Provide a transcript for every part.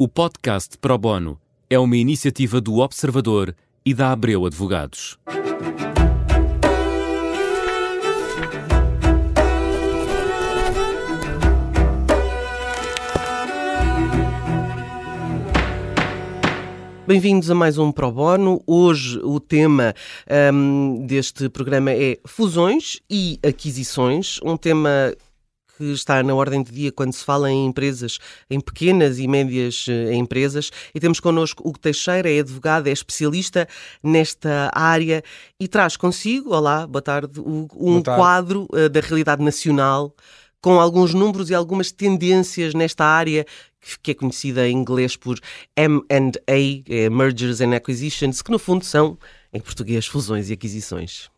O podcast Pro Bono é uma iniciativa do Observador e da Abreu Advogados. Bem-vindos a mais um Pro Bono. Hoje o tema um, deste programa é fusões e aquisições, um tema que está na ordem do dia quando se fala em empresas, em pequenas e médias eh, empresas. E temos connosco Hugo Teixeira, é advogado, é especialista nesta área e traz consigo, olá, boa tarde, Hugo, um tarde. quadro uh, da realidade nacional com alguns números e algumas tendências nesta área que é conhecida em inglês por M&A, eh, Mergers and Acquisitions, que no fundo são, em português, fusões e aquisições.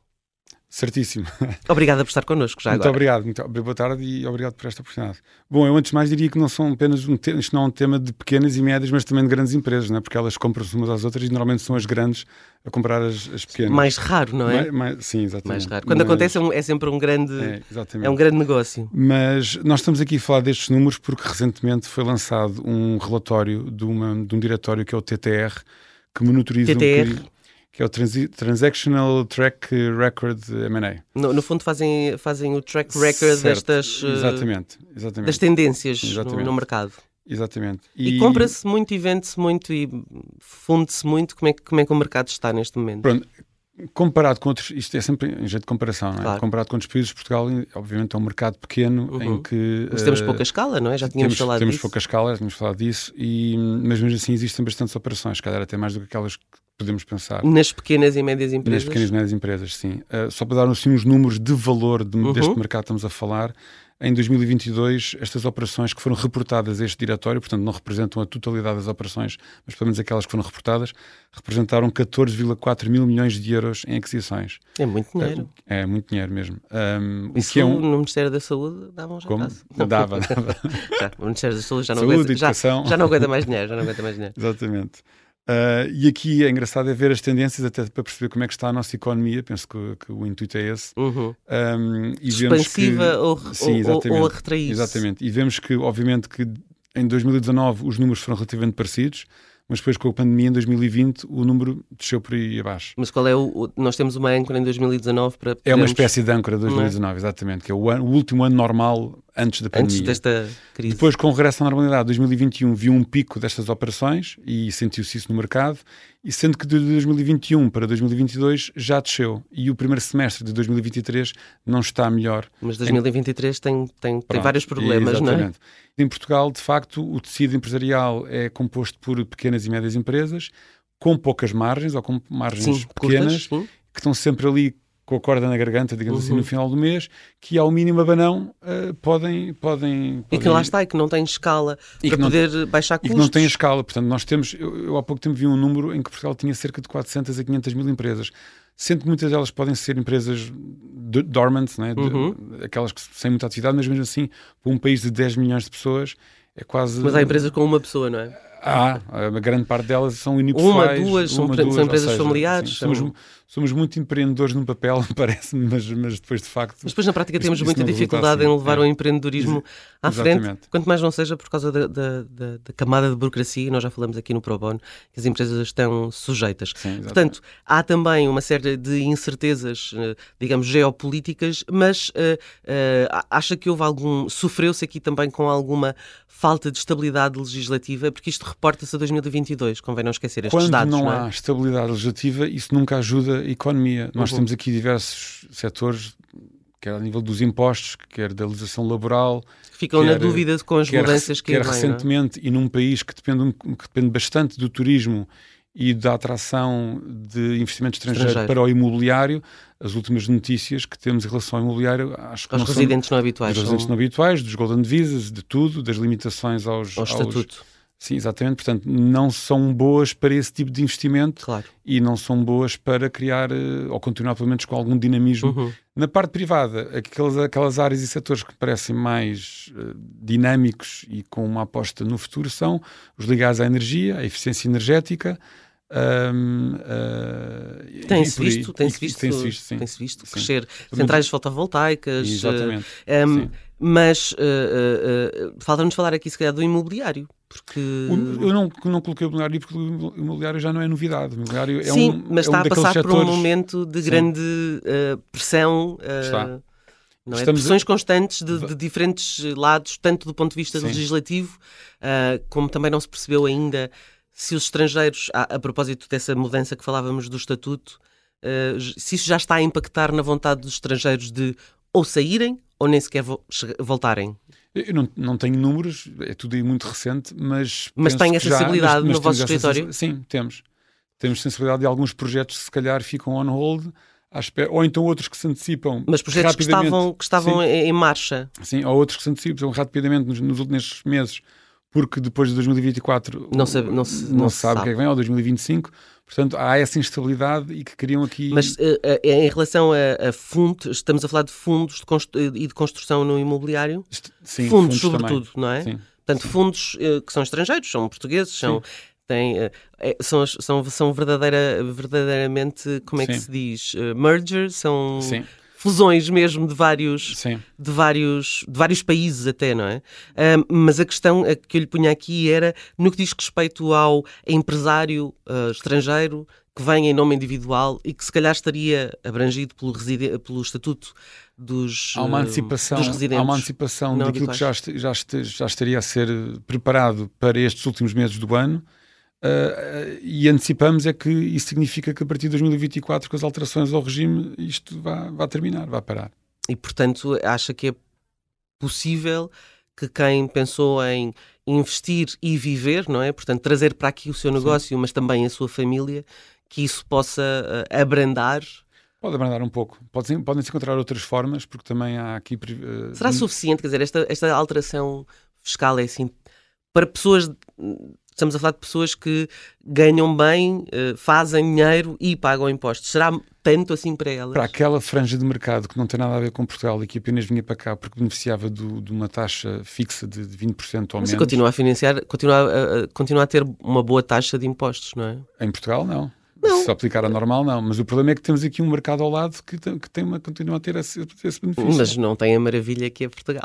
Certíssimo. Obrigada por estar connosco já muito agora. Obrigado, muito boa tarde e obrigado por esta oportunidade. Bom, eu antes de mais diria que não são apenas um tema, isto não é um tema de pequenas e médias, mas também de grandes empresas, não é? porque elas compram-se umas às outras e normalmente são as grandes a comprar as, as pequenas. Mais raro, não é? Mais, mais, sim, exatamente. Mais raro. Quando mas, acontece é, um, é, sempre um grande, é, é, um grande negócio. Mas nós estamos aqui a falar destes números porque recentemente foi lançado um relatório de, uma, de um diretório que é o TTR, que monitoriza TTR. Um que é o Transactional Track Record M&A. No, no, fundo fazem, fazem o track record certo. destas eh, exatamente, exatamente. das tendências no, no, mercado. Exatamente. E, e compra-se muito e vende-se muito e funde-se muito. Como é, que, como é que o mercado está neste momento? Pronto, comparado com outros, isto é sempre em jeito de comparação, não é? Claro. Comparado com outros países, Portugal, obviamente, é um mercado pequeno uhum. em que. Mas temos uh, pouca escala, não é? Já tínhamos temos, falado temos disso. Temos pouca escala, já tínhamos falado disso, e, mas mesmo assim existem bastantes operações, calhar até mais do que aquelas que podemos pensar. Nas pequenas e médias empresas? Nas pequenas e médias empresas, sim. Uh, só para dar assim, uns números de valor de, uhum. deste mercado que estamos a falar, em 2022, estas operações que foram reportadas a este diretório, portanto não representam a totalidade das operações, mas pelo menos aquelas que foram reportadas, representaram 14,4 mil milhões de euros em aquisições. É muito dinheiro. É, é muito dinheiro mesmo. Um, Isso é um... no Ministério da Saúde davam já Como? Dava, dava. já, o Ministério da Saúde já não, Saúde, aguenta, já, já não aguenta mais dinheiro, já não aguenta mais dinheiro. Exatamente. Uh, e aqui é engraçado é ver as tendências até para perceber como é que está a nossa economia. Penso que, que o intuito é esse. Uhum. Um, Expansiva que, ou, sim, ou, ou, a retrair Exatamente. E vemos que, obviamente, que em 2019 os números foram relativamente parecidos mas depois com a pandemia em 2020 o número desceu por aí abaixo. Mas qual é o. Nós temos uma âncora em 2019 para. Podermos... É uma espécie de âncora de 2019, é? exatamente, que é o, ano, o, último ano normal antes da pandemia. Antes desta crise. Depois, com o regresso à normalidade, 2021 viu um pico destas operações e sentiu-se isso no mercado, e sendo que de 2021 para 2022 já desceu. E o primeiro semestre de 2023 não está melhor. Mas 2023 em... tem, tem, tem vários problemas, exatamente. não é? Em Portugal, de facto, o tecido empresarial é composto por pequenas e médias empresas com poucas margens ou com margens sim, pequenas curtas, que estão sempre ali com a corda na garganta, digamos uhum. assim, no uhum. final do mês, que ao mínimo abanão uh, podem, podem, podem... E que lá está, e que não tem escala para poder não, baixar custos. E que não tem escala. Portanto, nós temos... Eu, eu, há pouco tempo vi um número em que Portugal tinha cerca de 400 a 500 mil empresas. Sendo que muitas delas podem ser empresas dormant, né? Uhum. aquelas que sem muita atividade, mas mesmo assim, para um país de 10 milhões de pessoas, é quase... Mas há empresas com uma pessoa, não é? Há, a grande parte delas são unipessoais. Uma, duas, uma, são, duas, são empresas seja, familiares. Sim, são... somos, somos muito empreendedores num papel, parece-me, mas, mas depois de facto. Mas depois na prática temos isso, muita dificuldade assim. em levar é. o empreendedorismo à Exatamente. frente, quanto mais não seja por causa da, da, da, da, camada de burocracia, nós já falamos aqui no Pro Bono, que as empresas estão sujeitas. Sim, Portanto, há também uma série de incertezas, eh, digamos, geopolíticas, mas uh, uh, acha que houve algum. sofreu-se aqui também com alguma falta de estabilidade legislativa, porque isto reporta-se a 2022, convém não esquecer estes Quando dados. não, não é? há estabilidade legislativa, isso nunca ajuda a economia. Nós Uhum. temos aqui diversos setores, quer a nível dos impostos, quer da legislação laboral. Ficam na quer- dúvida com as quer, mudanças que quer não é? recentemente e num país que depende, que depende bastante do turismo e da atração de investimento estrangeiro, Estrangeiro. para o imobiliário, as últimas notícias que temos em relação ao imobiliário, acho que Aos não são residentes não habituais. dos residentes são- não habituais, dos golden visas, de tudo, das limitações aos, ao estatuto. Sim, exatamente. Portanto, não são boas para esse tipo de investimento Claro. e não são boas para criar eh, ou continuar pelo menos com algum dinamismo. Uhum. Na parte privada, aquelas, aquelas áreas e setores que parecem mais eh, dinâmicos e com uma aposta no futuro são os ligados à energia, à eficiência energética. ahm, ah, Tem-se e por aí. visto, tem-se visto, tem-se visto, sim. tem-se visto Sim. crescer Muito- centrais fotovoltaicas. Exatamente. eh, um, Sim. mas uh, uh, uh, falta-nos falar aqui, se calhar, do imobiliário. Porque... Eu não, não coloquei o imobiliário porque o imobiliário já não é novidade. O imobiliário é Sim, um, mas é está um a passar setores... por um momento de grande uh, pressão. Uh, está. Não é? Pressões a... constantes de, de, diferentes lados, tanto do ponto de vista Sim. legislativo, uh, como também não se percebeu ainda se os estrangeiros, a, a propósito dessa mudança que falávamos do estatuto, se isso já está a impactar na vontade dos estrangeiros de ou saírem ou nem sequer vo voltarem. Eu não, não tenho números, é tudo aí muito recente, mas. Mas tem a sensibilidade no vosso escritório? Sim, temos. Temos sensibilidade de alguns projetos que se calhar ficam on hold, ou então outros que se antecipam. Mas projetos que estavam, que estavam em marcha. Sim, ou outros que se antecipam rapidamente nos, nos últimos meses, porque depois de 2024 não, sabe, não, se, não, não se sabe, sabe o que é que vem, ou 2025. Portanto, há essa instabilidade e que queriam aqui. Mas uh, uh, em relação a, a, fundos, estamos a falar de fundos de constru... e de construção no imobiliário? Sim, fundos, fundos sobretudo, também. não é? Sim. Portanto, fundos uh, que são estrangeiros, são portugueses, são. Têm, é, são, são, são verdadeira, verdadeiramente, como é Sim. que se diz? mergers, são Sim fusões mesmo de vários, Sim. de vários, de vários países até, não é? Um, mas a questão que eu lhe punha aqui era no que diz respeito ao empresário uh, estrangeiro que vem em nome individual e que se calhar estaria abrangido pelo, pelo estatuto dos, há uma antecipação, dos residentes. Há uma antecipação daquilo que já, já, já estaria a ser preparado para estes últimos meses do ano Uh, e antecipamos é que isso significa que a partir de 2024, com as alterações ao regime, isto vai, vai terminar, vai parar. E, portanto, acha que é possível que quem pensou em investir e viver, não é? Portanto, trazer para aqui o seu negócio, Sim. mas também a sua família, que isso possa uh, abrandar? Pode abrandar um pouco. Podem-se podem encontrar outras formas, porque também há aqui. Uh, Será suficiente? Quer dizer, esta, esta alteração fiscal é assim para pessoas estamos a falar de pessoas que ganham bem, eh, fazem dinheiro e pagam impostos. Será tanto assim para elas? Para aquela franja de mercado que não tem nada a ver com Portugal e que apenas vinha para cá porque beneficiava do, de uma taxa fixa de 20% ou Mas menos. continua a financiar, continua a, continua a ter uma boa taxa de impostos, não é? Em Portugal, não. Não. Se aplicar a normal, não. Mas o problema é que temos aqui um mercado ao lado que, tem, que tem uma, continua a ter esse, esse benefício. Mas não tem a maravilha que é Portugal.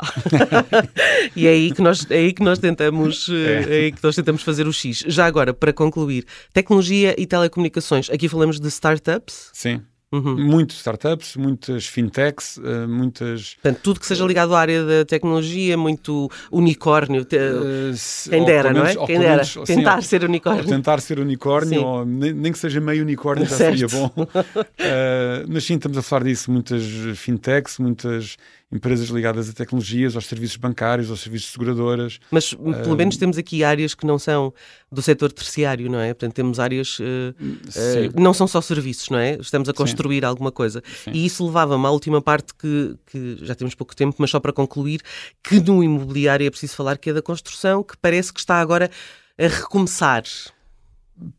e é aí que nós, é aí que nós tentamos, é. é aí que nós tentamos fazer o X. Já agora, para concluir, tecnologia e telecomunicações. Aqui falamos de startups. Sim. Uhum. Muitas startups, muitas fintechs, uh, muitas. Portanto, tudo que seja ligado à área da tecnologia, muito unicórnio. Te... Uh, quem dera, menos, não é? Quem dera. Menos, tentar ser unicórnio. tentar ser unicórnio, ou nem, nem, que seja meio unicórnio, já certo. seria bom. uh, mas sim, estamos a falar disso. Muitas fintechs, muitas empresas ligadas a tecnologias, aos serviços bancários, aos serviços de seguradoras. Mas pelo uh, menos temos aqui áreas que não são do setor terciário, não é? Portanto, temos áreas uh, uh, não são só serviços, não é? Estamos a construir sim. alguma coisa. Sim. E isso levava-me à última parte que, que já temos pouco tempo, mas só para concluir, que no imobiliário é preciso falar que é da construção, que parece que está agora a recomeçar.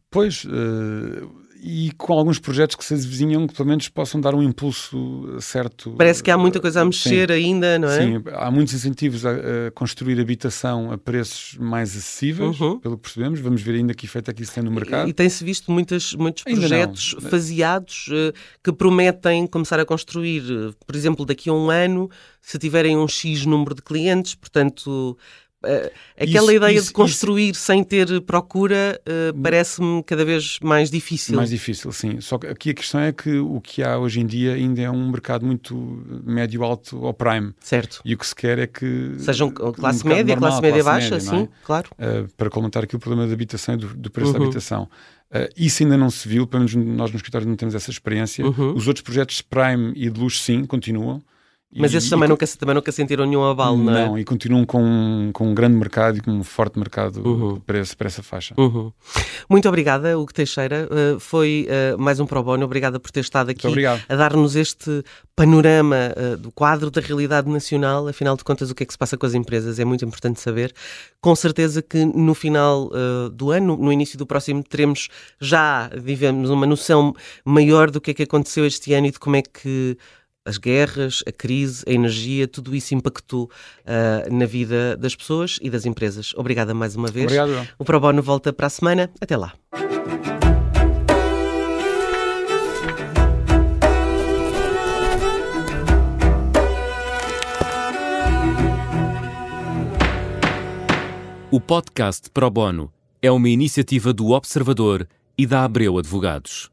Pois, uh, e com alguns projetos que se avizinham que pelo menos possam dar um impulso certo. Parece que há muita coisa a mexer sim, ainda, não é? Sim, há muitos incentivos a, a construir habitação a preços mais acessíveis, uhum. pelo que percebemos. Vamos ver ainda que efeito é que isso tem no mercado. E, e tem-se visto muitas, muitos projetos faseados uh, que prometem começar a construir, por exemplo, daqui a um ano, se tiverem um X número de clientes, portanto aquela isso, ideia isso, de construir isso. sem ter procura uh, parece-me cada vez mais difícil. Mais difícil, sim. Só que aqui a questão é que o que há hoje em dia ainda é um mercado muito médio-alto ou prime. Certo. E o que se quer é que. Sejam classe um média, normal, classe média classe baixa, média, sim, é? claro. Uh, para comentar aqui o problema da habitação e do, do preço uhum. da habitação. isso ainda não se viu, pelo menos nós no escritório não temos essa experiência. Uhum. Os outros projetos prime e de luxo, sim, continuam. Mas esses também, e, nunca, também nunca sentiram nenhum abalo, não, é? Não, e continuam com, com um grande mercado e com um forte mercado uhum. para, esse, para essa faixa. Uhum. Muito obrigada, Hugo Teixeira. Uh, foi uh, mais um Pro Bono. Obrigada por ter estado aqui a dar-nos este panorama uh, do quadro da realidade nacional. Afinal de contas, o que é que se passa com as empresas é muito importante saber. Com certeza que no final do ano, no início do próximo, teremos já, vivemos uma noção maior do que é que aconteceu este ano e de como é que as guerras, a crise, a energia, tudo isso impactou uh, na vida das pessoas e das empresas. Obrigada mais uma vez. Obrigado. O Pro Bono volta para a semana. Até lá. O O podcast Pro Bono é uma iniciativa do Observador e da Abreu Advogados.